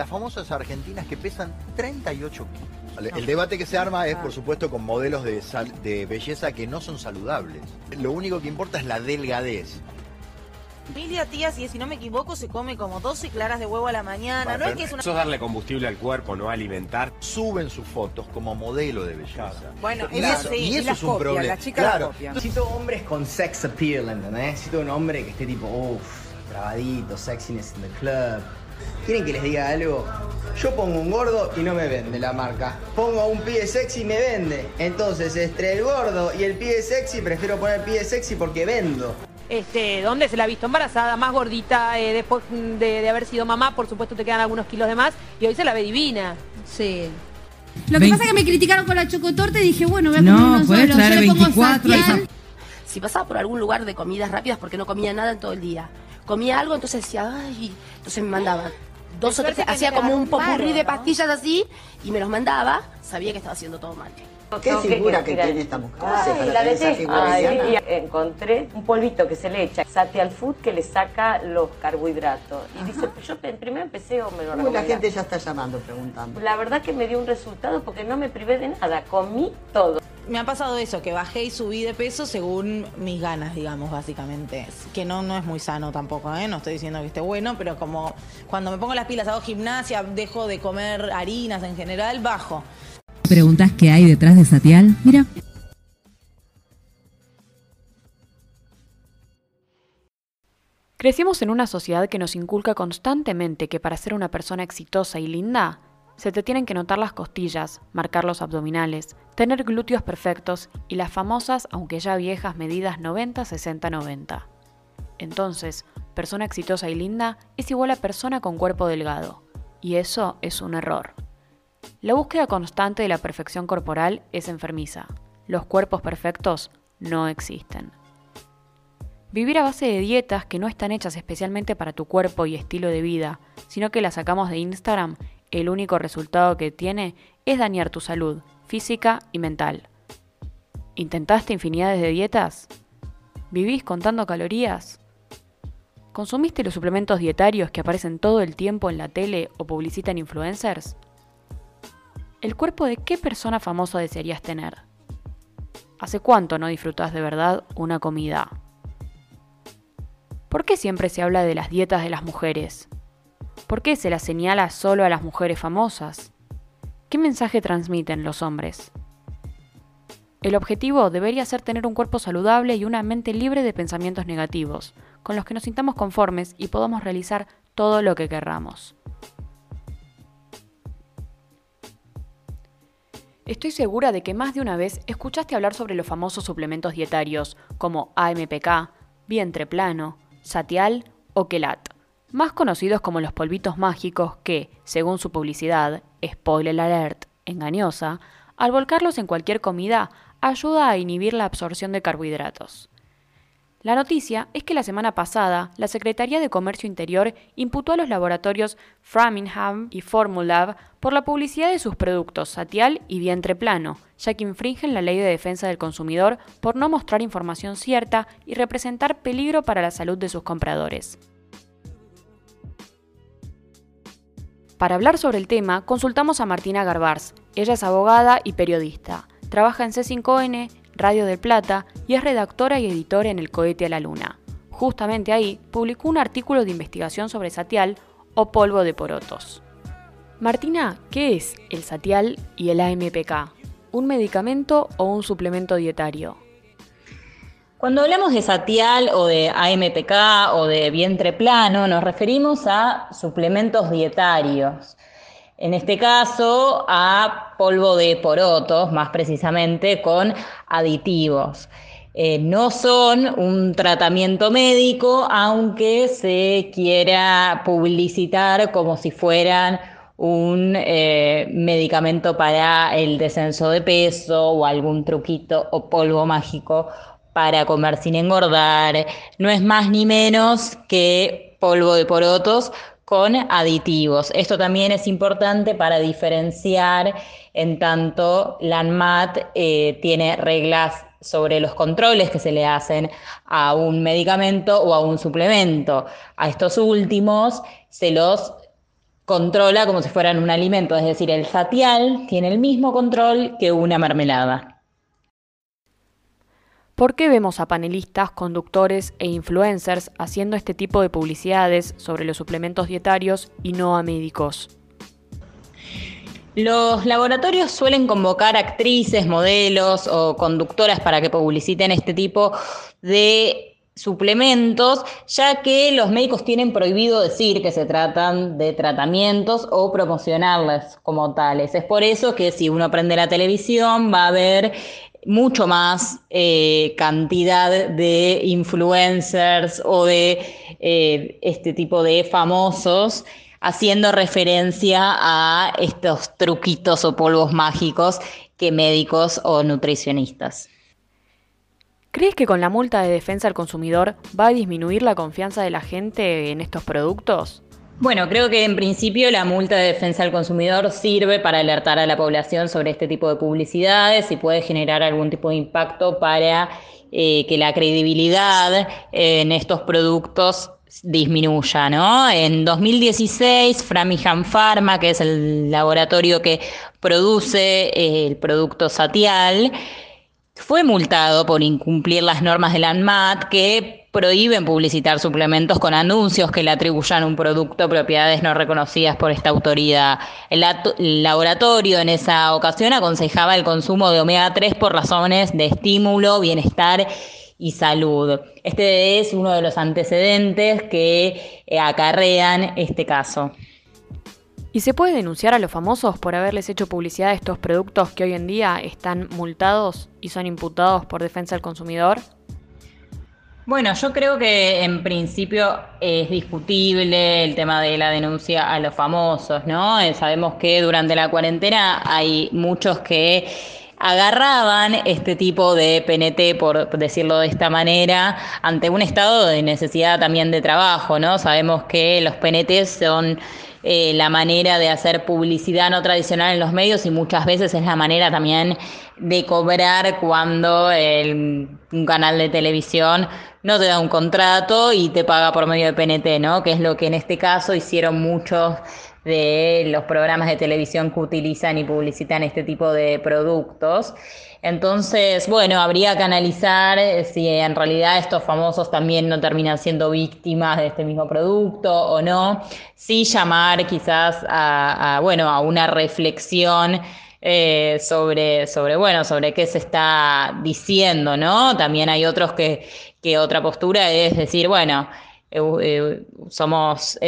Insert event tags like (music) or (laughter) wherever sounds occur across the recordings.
las famosas argentinas que pesan 38 kilos. El debate que se arma es, por supuesto, con modelos de, de belleza que no son saludables. Lo único que importa es la delgadez. Emilia Tías, y si no me equivoco, se come como 12 claras de huevo a la mañana. no es que es una... Eso es darle combustible al cuerpo, no alimentar. Suben sus fotos como modelo de belleza. Bueno, y eso, y eso es un problema. claro. Necesito hombres con sex appeal, ¿entendés? Necesito un hombre que esté tipo, uff, trabadito, sexiness in the club. ¿Quieren que les diga algo? Yo pongo un gordo y no me vende la marca. Pongo un pie sexy y me vende. Entonces, entre el gordo y el pie sexy, prefiero poner pie sexy porque vendo. Este, ¿Dónde se la ha visto embarazada, más gordita, eh, después de, haber sido mamá, por supuesto te quedan algunos kilos de más, y hoy se la ve divina. Sí. Lo que pasa es que me criticaron con la chocotorta y dije, bueno, voy a comer no, uno solo. Traer Yo 24, Si pasaba por algún lugar de comidas rápidas porque no comía nada en todo el día, comía algo, entonces decía, ay, entonces me mandaba dos o tres, hacía como un popurrí de pastillas así y me los mandaba, sabía que estaba haciendo todo mal. ¿Qué figura que tiene esta mujer? Ay, la y encontré un polvito que se le echa, Satial Food, que le saca los carbohidratos. Y dice, yo primero empecé o me lo Uy, La gente ya está llamando, preguntando. La verdad que me dio un resultado porque no me privé de nada, comí todo. Me ha pasado eso, que bajé y subí de peso según mis ganas, digamos, básicamente. Que no, no es muy sano tampoco, ¿eh? No estoy diciendo que esté bueno, pero como cuando me pongo las pilas, hago gimnasia, dejo de comer harinas en general, bajo preguntas qué hay detrás de Satial, mira. Crecimos en una sociedad que nos inculca constantemente que para ser una persona exitosa y linda, se te tienen que notar las costillas, marcar los abdominales, tener glúteos perfectos y las famosas, aunque ya viejas, medidas 90, 60, 90. Entonces, persona exitosa y linda es igual a persona con cuerpo delgado. Y eso es un error. La búsqueda constante de la perfección corporal es enfermiza. Los cuerpos perfectos no existen. Vivir a base de dietas que no están hechas especialmente para tu cuerpo y estilo de vida, sino que las sacamos de Instagram, el único resultado que tiene es dañar tu salud física y mental. ¿Intentaste infinidades de dietas? ¿Vivís contando calorías? ¿Consumiste los suplementos dietarios que aparecen todo el tiempo en la tele o publicitan influencers? ¿El cuerpo de qué persona famosa desearías tener? ¿Hace cuánto no disfrutas de verdad una comida? ¿Por qué siempre se habla de las dietas de las mujeres? ¿Por qué se las señala solo a las mujeres famosas? ¿Qué mensaje transmiten los hombres? El objetivo debería ser tener un cuerpo saludable y una mente libre de pensamientos negativos, con los que nos sintamos conformes y podamos realizar todo lo que querramos. Estoy segura de que más de una vez escuchaste hablar sobre los famosos suplementos dietarios como AMPK, vientre plano, satial o quelat, más conocidos como los polvitos mágicos que, según su publicidad, spoiler alert, engañosa, al volcarlos en cualquier comida ayuda a inhibir la absorción de carbohidratos. La noticia es que la semana pasada la Secretaría de Comercio Interior imputó a los laboratorios Framingham y Formulab por la publicidad de sus productos Satial y Vientre Plano, ya que infringen la ley de defensa del consumidor por no mostrar información cierta y representar peligro para la salud de sus compradores. Para hablar sobre el tema, consultamos a Martina Garbars. Ella es abogada y periodista. Trabaja en C5N Radio del Plata y es redactora y editora en El Cohete a la Luna. Justamente ahí publicó un artículo de investigación sobre satial o polvo de porotos. Martina, ¿qué es el satial y el AMPK? ¿Un medicamento o un suplemento dietario? Cuando hablamos de satial o de AMPK o de vientre plano, nos referimos a suplementos dietarios en este caso a polvo de porotos, más precisamente con aditivos. Eh, no son un tratamiento médico, aunque se quiera publicitar como si fueran un eh, medicamento para el descenso de peso o algún truquito o polvo mágico para comer sin engordar. No es más ni menos que polvo de porotos con aditivos. Esto también es importante para diferenciar en tanto la ANMAT eh, tiene reglas sobre los controles que se le hacen a un medicamento o a un suplemento. A estos últimos se los controla como si fueran un alimento, es decir, el satial tiene el mismo control que una mermelada. ¿Por qué vemos a panelistas, conductores e influencers haciendo este tipo de publicidades sobre los suplementos dietarios y no a médicos? Los laboratorios suelen convocar actrices, modelos o conductoras para que publiciten este tipo de suplementos, ya que los médicos tienen prohibido decir que se tratan de tratamientos o promocionarlas como tales. Es por eso que si uno prende la televisión va a ver mucho más eh, cantidad de influencers o de eh, este tipo de famosos haciendo referencia a estos truquitos o polvos mágicos que médicos o nutricionistas. ¿Crees que con la multa de defensa al consumidor va a disminuir la confianza de la gente en estos productos? Bueno, creo que en principio la multa de defensa al consumidor sirve para alertar a la población sobre este tipo de publicidades y puede generar algún tipo de impacto para eh, que la credibilidad en estos productos disminuya, ¿no? En 2016, Framingham Pharma, que es el laboratorio que produce eh, el producto Satial, fue multado por incumplir las normas de la ANMAT que prohíben publicitar suplementos con anuncios que le atribuyan un producto propiedades no reconocidas por esta autoridad. El, laboratorio en esa ocasión aconsejaba el consumo de omega 3 por razones de estímulo, bienestar y salud. Este es uno de los antecedentes que eh, acarrean este caso. ¿Y se puede denunciar a los famosos por haberles hecho publicidad a estos productos que hoy en día están multados y son imputados por defensa del consumidor? Bueno, yo creo que en principio es discutible el tema de la denuncia a los famosos, ¿no? Eh, sabemos que durante la cuarentena hay muchos que agarraban este tipo de PNT, por decirlo de esta manera, ante un estado de necesidad también de trabajo, ¿no? Sabemos que los PNT son eh, la manera de hacer publicidad no tradicional en los medios y muchas veces es la manera también de cobrar cuando un canal de televisión no te da un contrato y te paga por medio de PNT, ¿no? Que es lo que en este caso hicieron muchos de los programas de televisión que utilizan y publicitan este tipo de productos. Entonces, bueno, habría que analizar eh, si en realidad estos famosos también no terminan siendo víctimas de este mismo producto o no. Sí llamar quizás a, bueno, a una reflexión eh, sobre, sobre, bueno, sobre qué se está diciendo, ¿no? También hay otros que, que otra postura es decir, bueno, eh, somos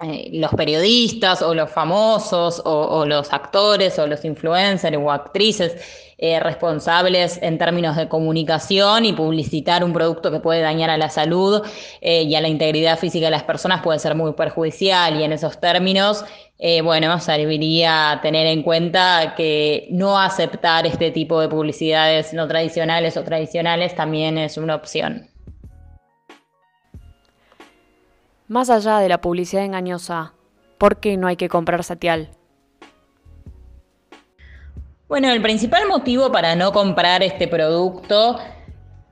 eh, los periodistas o los famosos o, los actores o los influencers o actrices eh, responsables en términos de comunicación y publicitar un producto que puede dañar a la salud eh, y a la integridad física de las personas puede ser muy perjudicial y en esos términos, bueno, serviría tener en cuenta que no aceptar este tipo de publicidades no tradicionales o tradicionales también es una opción. Más allá de la publicidad engañosa, ¿por qué no hay que comprar Satial? Bueno, el principal motivo para no comprar este producto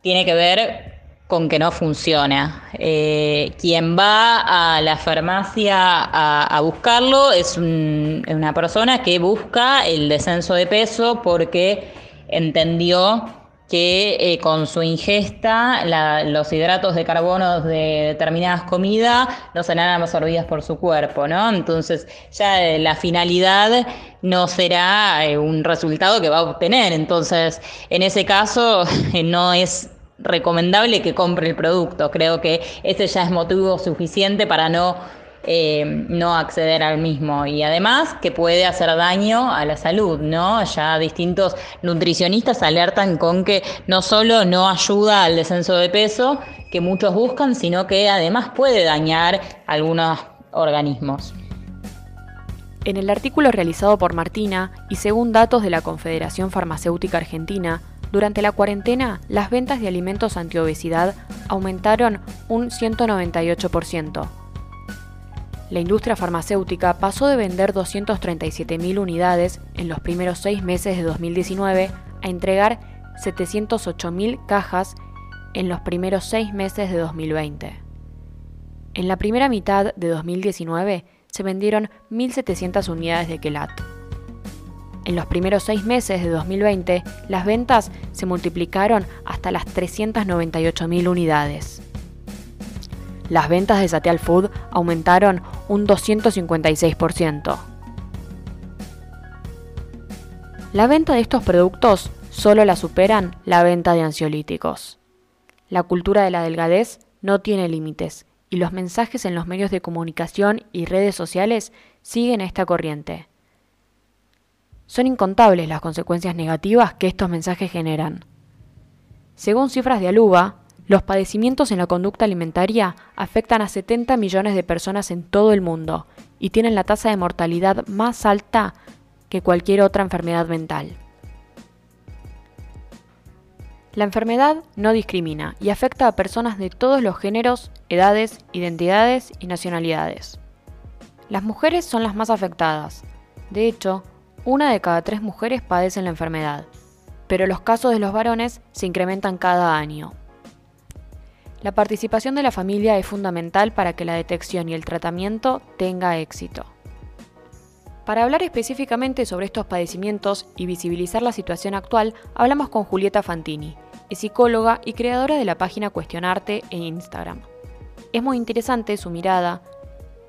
tiene que ver con que no funciona. Eh, quien va a la farmacia a, buscarlo es una persona que busca el descenso de peso porque entendió que eh, con su ingesta los hidratos de carbono de determinadas comidas no serán absorbidas por su cuerpo, ¿no? Entonces ya eh, la finalidad no será eh, un resultado que va a obtener. Entonces, en ese caso (laughs) no es recomendable que compre el producto. Creo que ese ya es motivo suficiente para no eh, no acceder al mismo y además que puede hacer daño a la salud, ¿no? Ya distintos nutricionistas alertan con que no solo no ayuda al descenso de peso que muchos buscan, sino que además puede dañar algunos organismos. En el artículo realizado por Martina y según datos de la Confederación Farmacéutica Argentina, durante la cuarentena las ventas de alimentos antiobesidad aumentaron un 198%, la industria farmacéutica pasó de vender 237.000 unidades en los primeros seis meses de 2019 a entregar 708.000 cajas en los primeros seis meses de 2020. En la primera mitad de 2019 se vendieron 1.700 unidades de Quelat. En los primeros seis meses de 2020, las ventas se multiplicaron hasta las 398.000 unidades. Las ventas de Satial Food aumentaron un 256%. La venta de estos productos solo la superan la venta de ansiolíticos. La cultura de la delgadez no tiene límites y los mensajes en los medios de comunicación y redes sociales siguen esta corriente. Son incontables las consecuencias negativas que estos mensajes generan. Según cifras de Aluba, los padecimientos en la conducta alimentaria afectan a 70 millones de personas en todo el mundo y tienen la tasa de mortalidad más alta que cualquier otra enfermedad mental. La enfermedad no discrimina y afecta a personas de todos los géneros, edades, identidades y nacionalidades. Las mujeres son las más afectadas. De hecho, una de cada tres mujeres padecen la enfermedad, pero los casos de los varones se incrementan cada año. La participación de la familia es fundamental para que la detección y el tratamiento tenga éxito. Para hablar específicamente sobre estos padecimientos y visibilizar la situación actual, hablamos con Julieta Fantini, es psicóloga y creadora de la página Cuestionarte en Instagram. Es muy interesante su mirada,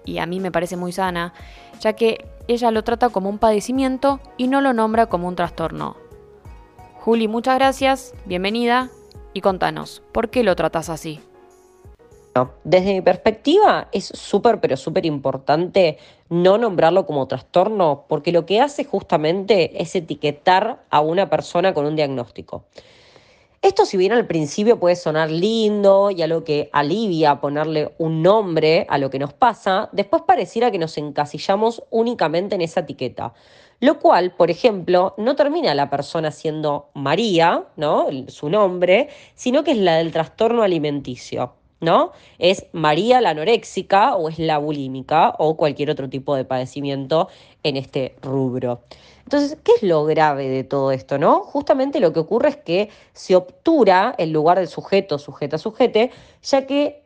y a mí me parece muy sana, ya que ella lo trata como un padecimiento y no lo nombra como un trastorno. Juli, muchas gracias, bienvenida y contanos, ¿por qué lo tratas así? Desde mi perspectiva es súper, pero súper importante no nombrarlo como trastorno, porque lo que hace justamente es etiquetar a una persona con un diagnóstico. Esto si bien al principio puede sonar lindo y algo que alivia ponerle un nombre a lo que nos pasa, después pareciera que nos encasillamos únicamente en esa etiqueta. Lo cual, por ejemplo, no termina la persona siendo María, ¿no? Su nombre, sino que es la del trastorno alimenticio. ¿no? Es María la anoréxica o es la bulímica o cualquier otro tipo de padecimiento en este rubro. Entonces, ¿qué es lo grave de todo esto, no? Justamente lo que ocurre es que se obtura el lugar del sujeto, sujeta, sujete, ya que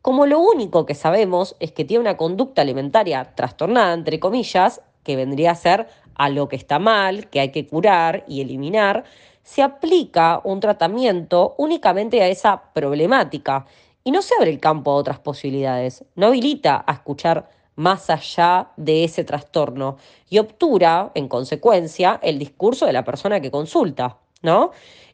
como lo único que sabemos es que tiene una conducta alimentaria trastornada, entre comillas, que vendría a ser a lo que está mal, que hay que curar y eliminar, se aplica un tratamiento únicamente a esa problemática. Y no se abre el campo a otras posibilidades, no habilita a escuchar más allá de ese trastorno. Y obtura, en consecuencia, el discurso de la persona que consulta,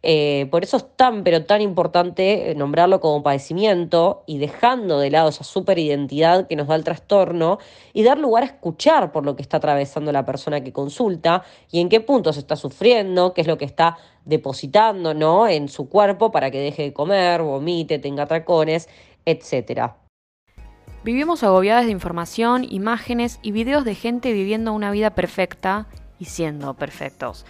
Eh, por eso es tan, pero tan importante eh, nombrarlo como padecimiento y dejando de lado esa superidentidad que nos da el trastorno y dar lugar a escuchar por lo que está atravesando la persona que consulta y en qué puntos está sufriendo, qué es lo que está depositando ¿no? en su cuerpo para que deje de comer, vomite, tenga atracones, etcétera. Vivimos agobiadas de información, imágenes y videos de gente viviendo una vida perfecta y siendo perfectos.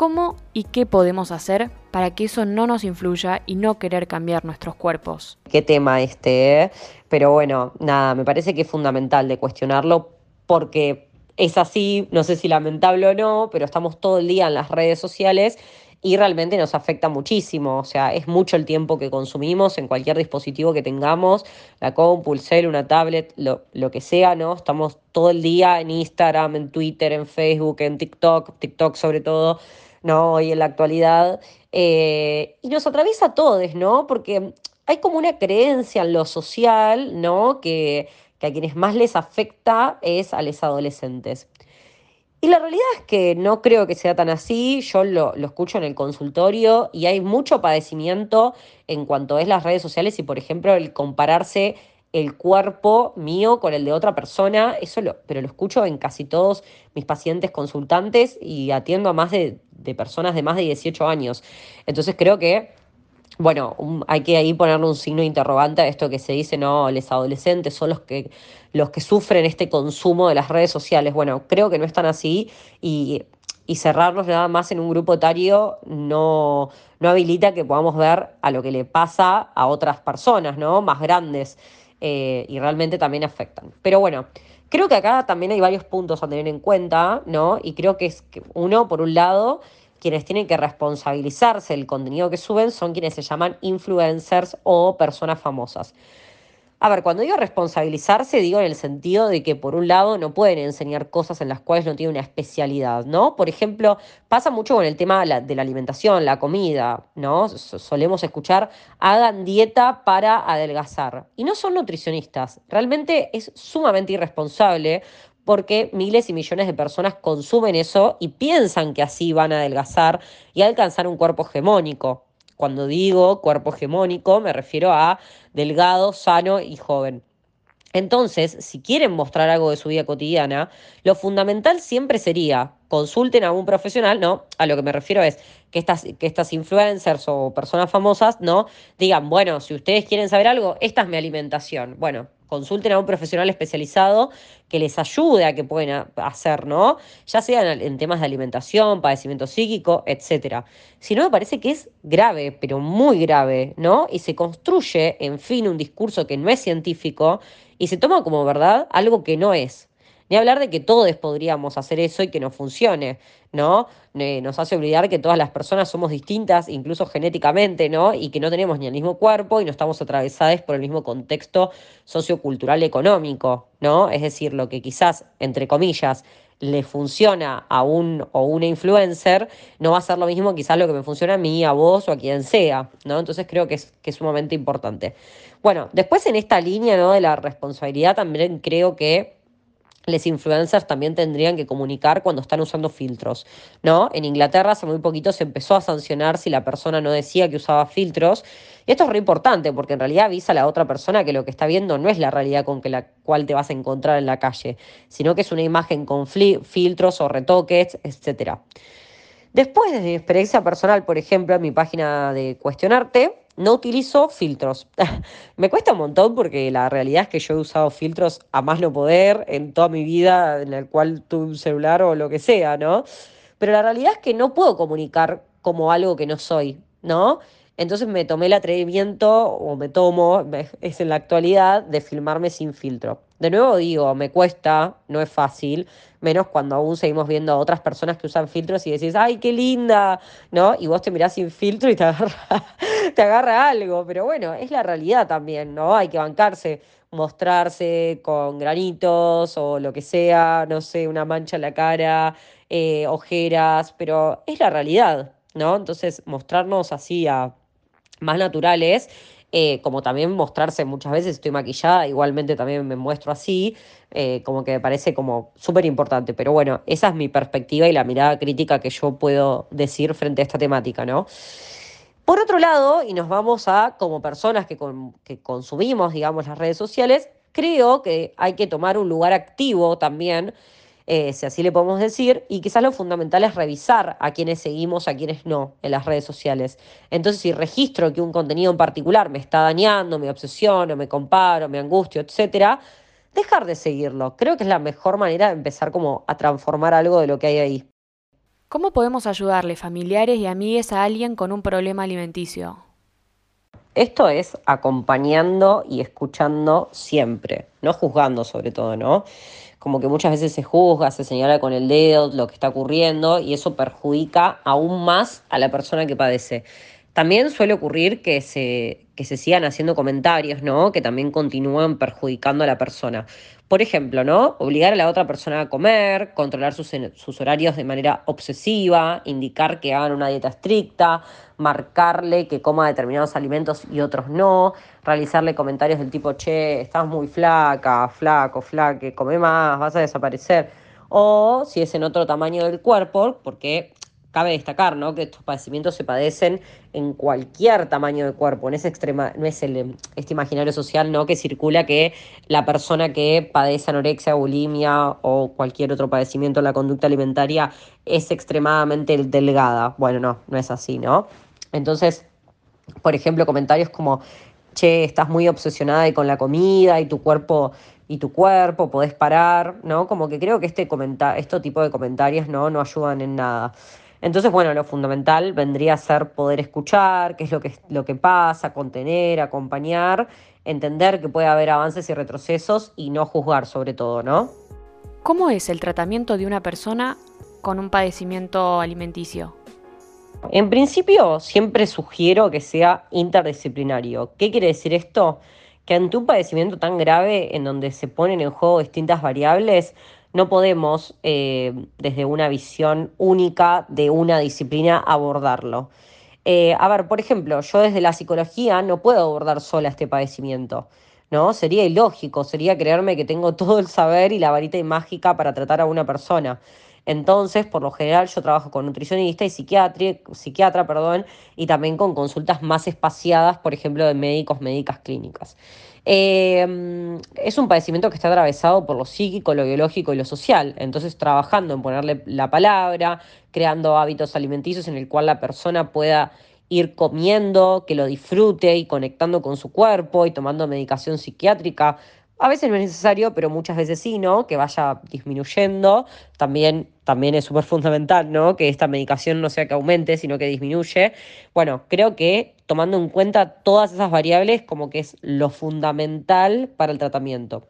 ¿Cómo y qué podemos hacer para que eso no nos influya y no querer cambiar nuestros cuerpos? Qué tema este, ¿eh? Pero bueno, nada, me parece que es fundamental de cuestionarlo porque es así, no sé si lamentable o no, pero estamos todo el día en las redes sociales y realmente nos afecta muchísimo. O sea, es mucho el tiempo que consumimos en cualquier dispositivo que tengamos, la compu, el cel, una tablet, lo, lo, que sea, ¿no? Estamos todo el día en Instagram, en Twitter, en Facebook, en TikTok, TikTok sobre todo, ¿no? Hoy en la actualidad. Eh, y nos atraviesa a todos, ¿no? Porque hay como una creencia en lo social, ¿no? Que, que a quienes más les afecta es a los adolescentes. Y la realidad es que no creo que sea tan así, yo lo, escucho en el consultorio y hay mucho padecimiento en cuanto es las redes sociales y, por ejemplo, el compararse el cuerpo mío con el de otra persona, eso lo, pero lo escucho en casi todos mis pacientes consultantes y atiendo a más de, personas de más de 18 años. Entonces creo que bueno, hay que ahí ponerle un signo interrogante a esto que se dice, no, los adolescentes son los que, los que sufren este consumo de las redes sociales. Bueno, creo que no están así y, y cerrarnos nada más en un grupo etario no, no habilita que podamos ver a lo que le pasa a otras personas, ¿no? Más grandes eh, y realmente también afectan. Pero bueno, creo que acá también hay varios puntos a tener en cuenta, ¿no? Y creo que es que uno, por un lado, quienes tienen que responsabilizarse del contenido que suben son quienes se llaman influencers o personas famosas. A ver, cuando digo responsabilizarse, digo en el sentido de que por un lado no pueden enseñar cosas en las cuales no tienen una especialidad, ¿no? Por ejemplo, pasa mucho con el tema de la alimentación, la comida, ¿no? Solemos escuchar, hagan dieta para adelgazar. Y no son nutricionistas. Realmente es sumamente irresponsable porque miles y millones de personas consumen eso y piensan que así van a adelgazar y alcanzar un cuerpo hegemónico. Cuando digo cuerpo hegemónico me refiero a delgado, sano y joven. Entonces, si quieren mostrar algo de su vida cotidiana, lo fundamental siempre sería consulten a un profesional, ¿no? A lo que me refiero es que estas, que estas influencers o personas famosas, ¿no? Digan, bueno, si ustedes quieren saber algo, esta es mi alimentación. Bueno, consulten a un profesional especializado que les ayude a que pueden hacer, ¿no? Ya sea en, temas de alimentación, padecimiento psíquico, etc. Si no, me parece que es grave, pero muy grave, ¿no? Y se construye, en fin, un discurso que no es científico y se toma como verdad algo que no es. Ni hablar de que todos podríamos hacer eso y que no funcione, ¿no? Nos hace olvidar que todas las personas somos distintas, incluso genéticamente, ¿no? Y que no tenemos ni el mismo cuerpo y no estamos atravesadas por el mismo contexto sociocultural y económico, ¿no? Es decir, lo que quizás, entre comillas, le funciona a un o una influencer, no va a ser lo mismo quizás lo que me funciona a mí, a vos o a quien sea, ¿no? Entonces creo que es, que es sumamente importante. Bueno, después en esta línea, ¿no? De la responsabilidad también creo que les influencers también tendrían que comunicar cuando están usando filtros, ¿no? En Inglaterra hace muy poquito se empezó a sancionar si la persona no decía que usaba filtros. Y esto es re importante porque en realidad avisa a la otra persona que lo que está viendo no es la realidad con la cual te vas a encontrar en la calle, sino que es una imagen con filtros o retoques, etcétera. Después de mi experiencia personal, por ejemplo, en mi página de Cuestionarte, no utilizo filtros. (laughs) Me cuesta un montón porque la realidad es que yo he usado filtros a más no poder en toda mi vida en la cual tuve un celular o lo que sea, ¿no? Pero la realidad es que no puedo comunicar como algo que no soy, ¿no? Entonces me tomé el atrevimiento, o me tomo, (laughs) es en la actualidad, de filmarme sin filtro. De nuevo digo, me cuesta, no es fácil, menos cuando aún seguimos viendo a otras personas que usan filtros y decís, ¡ay, qué linda! ¿No? Y vos te mirás sin filtro y te (laughs) agarra, te agarra algo. Pero bueno, es la realidad también, ¿no? Hay que bancarse, mostrarse con granitos o lo que sea, no sé, una mancha en la cara, eh, ojeras, pero es la realidad, ¿no? Entonces, mostrarnos así a más naturales, eh, como también mostrarse muchas veces, estoy maquillada, igualmente también me muestro así, eh, como que me parece como súper importante, pero bueno, esa es mi perspectiva y la mirada crítica que yo puedo decir frente a esta temática, ¿no? Por otro lado, y nos vamos a como personas que, que consumimos, digamos, las redes sociales, creo que hay que tomar un lugar activo también eh, si así le podemos decir, y quizás lo fundamental es revisar a quienes seguimos, a quienes no en las redes sociales. Entonces, si registro que un contenido en particular me está dañando, me obsesiono, me comparo, me angustio, etcétera, dejar de seguirlo. Creo que es la mejor manera de empezar como a transformar algo de lo que hay ahí. ¿Cómo podemos ayudarle familiares y amigues a alguien con un problema alimenticio? Esto es acompañando y escuchando siempre, no juzgando sobre todo, ¿no? Como que muchas veces se juzga, se señala con el dedo lo que está ocurriendo y eso perjudica aún más a la persona que padece. También suele ocurrir que se, que se sigan haciendo comentarios, ¿no? Que también continúan perjudicando a la persona. Por ejemplo, ¿no? Obligar a la otra persona a comer, controlar sus, sus horarios de manera obsesiva, indicar que hagan una dieta estricta, marcarle que coma determinados alimentos y otros no, realizarle comentarios del tipo, che, estás muy flaca, flaco, flaque, come más, vas a desaparecer. O si es en otro tamaño del cuerpo, porque cabe destacar ¿no? que estos padecimientos se padecen en cualquier tamaño de cuerpo, no es, extrema, no es el, este imaginario social ¿no? que circula que la persona que padece anorexia, bulimia o cualquier otro padecimiento en la conducta alimentaria es extremadamente delgada. Bueno, no, no es así, ¿no? Entonces, por ejemplo, comentarios como, che, estás muy obsesionada con la comida y tu cuerpo y tu cuerpo, podés parar, ¿no? Como que creo que este, este tipo de comentarios ¿no? no ayudan en nada. Entonces, bueno, lo fundamental vendría a ser poder escuchar qué es lo que, lo que pasa, contener, acompañar, entender que puede haber avances y retrocesos y no juzgar sobre todo, ¿no? ¿Cómo es el tratamiento de una persona con un padecimiento alimenticio? En principio, siempre sugiero que sea interdisciplinario. ¿Qué quiere decir esto? que ante un padecimiento tan grave en donde se ponen en juego distintas variables, no podemos eh, desde una visión única de una disciplina abordarlo. Eh, a ver, por ejemplo, yo desde la psicología no puedo abordar sola este padecimiento. ¿no? Sería ilógico, sería creerme que tengo todo el saber y la varita mágica para tratar a una persona. Entonces, por lo general, yo trabajo con nutricionista y psiquiatra, perdón, y también con consultas más espaciadas, por ejemplo, de médicos, médicas clínicas. Em, es un padecimiento que está atravesado por lo psíquico, lo biológico y lo social. Entonces, trabajando en ponerle la palabra, creando hábitos alimenticios en el cual la persona pueda ir comiendo, que lo disfrute y conectando con su cuerpo y tomando medicación psiquiátrica. A veces no es necesario, pero muchas veces sí, ¿no? Que vaya disminuyendo. También, también es súper fundamental, ¿no? Que esta medicación no sea que aumente, sino que disminuye. Bueno, creo que tomando en cuenta todas esas variables como que es lo fundamental para el tratamiento.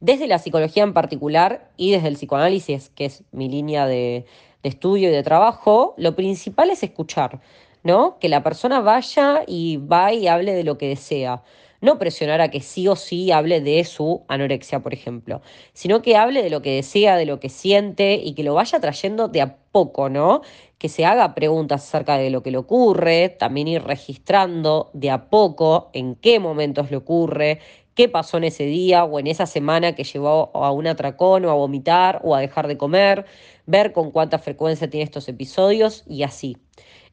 Desde la psicología en particular y desde el psicoanálisis, que es mi línea de, de estudio y de trabajo, lo principal es escuchar. ¿no? Que la persona vaya y va y hable de lo que desea. No presionar a que sí o sí hable de su anorexia, por ejemplo, sino que hable de lo que desea, de lo que siente y que lo vaya trayendo de a poco, ¿no? Que se haga preguntas acerca de lo que le ocurre, también ir registrando de a poco en qué momentos le ocurre, qué pasó en ese día o en esa semana que llevó a un atracón o a vomitar o a dejar de comer, ver con cuánta frecuencia tiene estos episodios y así.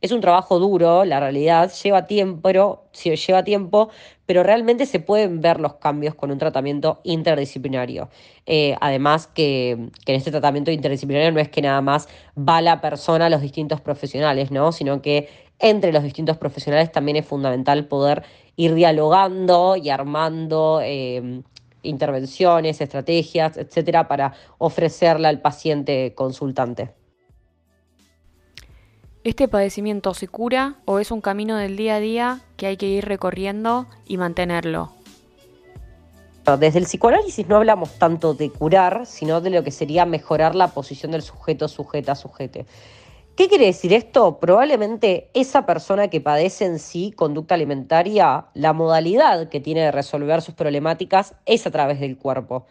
Es un trabajo duro, la realidad, lleva tiempo, pero, lleva tiempo, pero realmente se pueden ver los cambios con un tratamiento interdisciplinario. Eh, además que, en este tratamiento interdisciplinario no es que nada más va la persona a los distintos profesionales, ¿no? Sino que entre los distintos profesionales también es fundamental poder ir dialogando y armando eh, intervenciones, estrategias, etcétera, para ofrecerle al paciente consultante. ¿Este padecimiento se cura o es un camino del día a día que hay que ir recorriendo y mantenerlo? Desde el psicoanálisis no hablamos tanto de curar, sino de lo que sería mejorar la posición del sujeto, sujeta, sujete. ¿Qué quiere decir esto? Probablemente esa persona que padece en sí conducta alimentaria, la modalidad que tiene de resolver sus problemáticas es a través del cuerpo.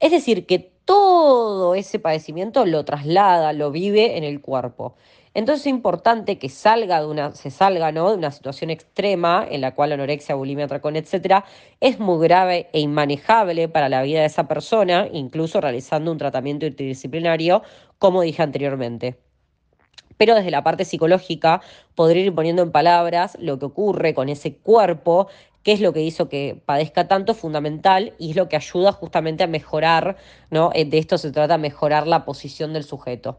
Es decir, que todo ese padecimiento lo traslada, lo vive en el cuerpo. Entonces es importante que salga de una, se salga ¿no? de una situación extrema en la cual anorexia, bulimia, atracón, etcétera, es muy grave e inmanejable para la vida de esa persona, incluso realizando un tratamiento interdisciplinario, como dije anteriormente. Pero desde la parte psicológica, poder ir poniendo en palabras lo que ocurre con ese cuerpo, qué es lo que hizo que padezca tanto, fundamental, y es lo que ayuda justamente a mejorar, ¿no? Eh, de esto se trata, mejorar la posición del sujeto.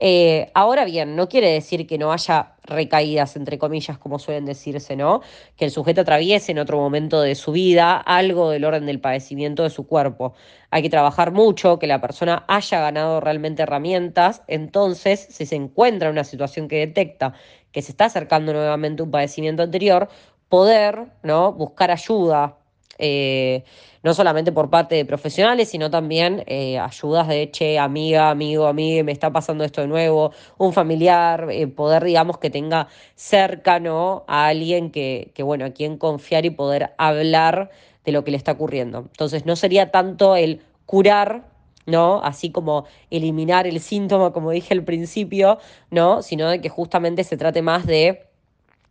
Eh, ahora bien, no quiere decir que no haya recaídas, entre comillas, como suelen decirse, ¿no? Que el sujeto atraviese en otro momento de su vida algo del orden del padecimiento de su cuerpo. Hay que trabajar mucho, que la persona haya ganado realmente herramientas, entonces, si se encuentra en una situación que detecta que se está acercando nuevamente un padecimiento anterior, poder, ¿no? Buscar ayuda, eh, no solamente por parte de profesionales, sino también eh, ayudas de, che, amiga, amigo, amiga, me está pasando esto de nuevo, un familiar, eh, poder, digamos, que tenga cercano a alguien que, que, bueno, a quien confiar y poder hablar de lo que le está ocurriendo. Entonces, no sería tanto el curar ¿no? Así como eliminar el síntoma, como dije al principio, ¿no? Sino de que justamente se trate más de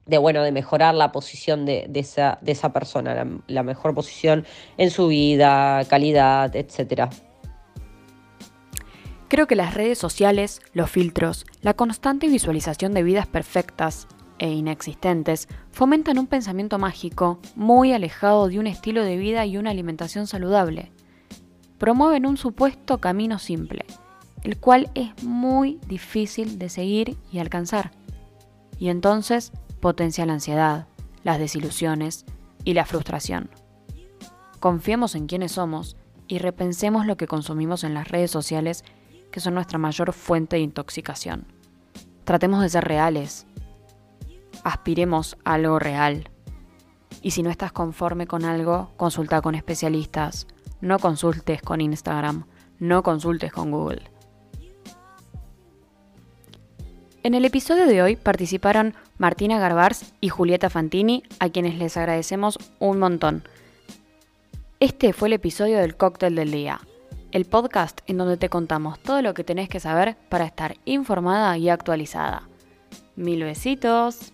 de bueno, de mejorar la posición de, esa, de esa, persona, la, mejor posición en su vida, calidad, etc. Creo que las redes sociales, los filtros, la constante visualización de vidas perfectas e inexistentes fomentan un pensamiento mágico muy alejado de un estilo de vida y una alimentación saludable. Promueven un supuesto camino simple, el cual es muy difícil de seguir y alcanzar. Y entonces potencia la ansiedad, las desilusiones y la frustración. Confiemos en quienes somos y repensemos lo que consumimos en las redes sociales, que son nuestra mayor fuente de intoxicación. Tratemos de ser reales. Aspiremos a algo real. Y si no estás conforme con algo, consulta con especialistas. No consultes con Instagram. No consultes con Google. En el episodio de hoy participaron Martina Garbars y Julieta Fantini, a quienes les agradecemos un montón. Este fue el episodio del Cóctel del Día, el podcast en donde te contamos todo lo que tenés que saber para estar informada y actualizada. Mil besitos.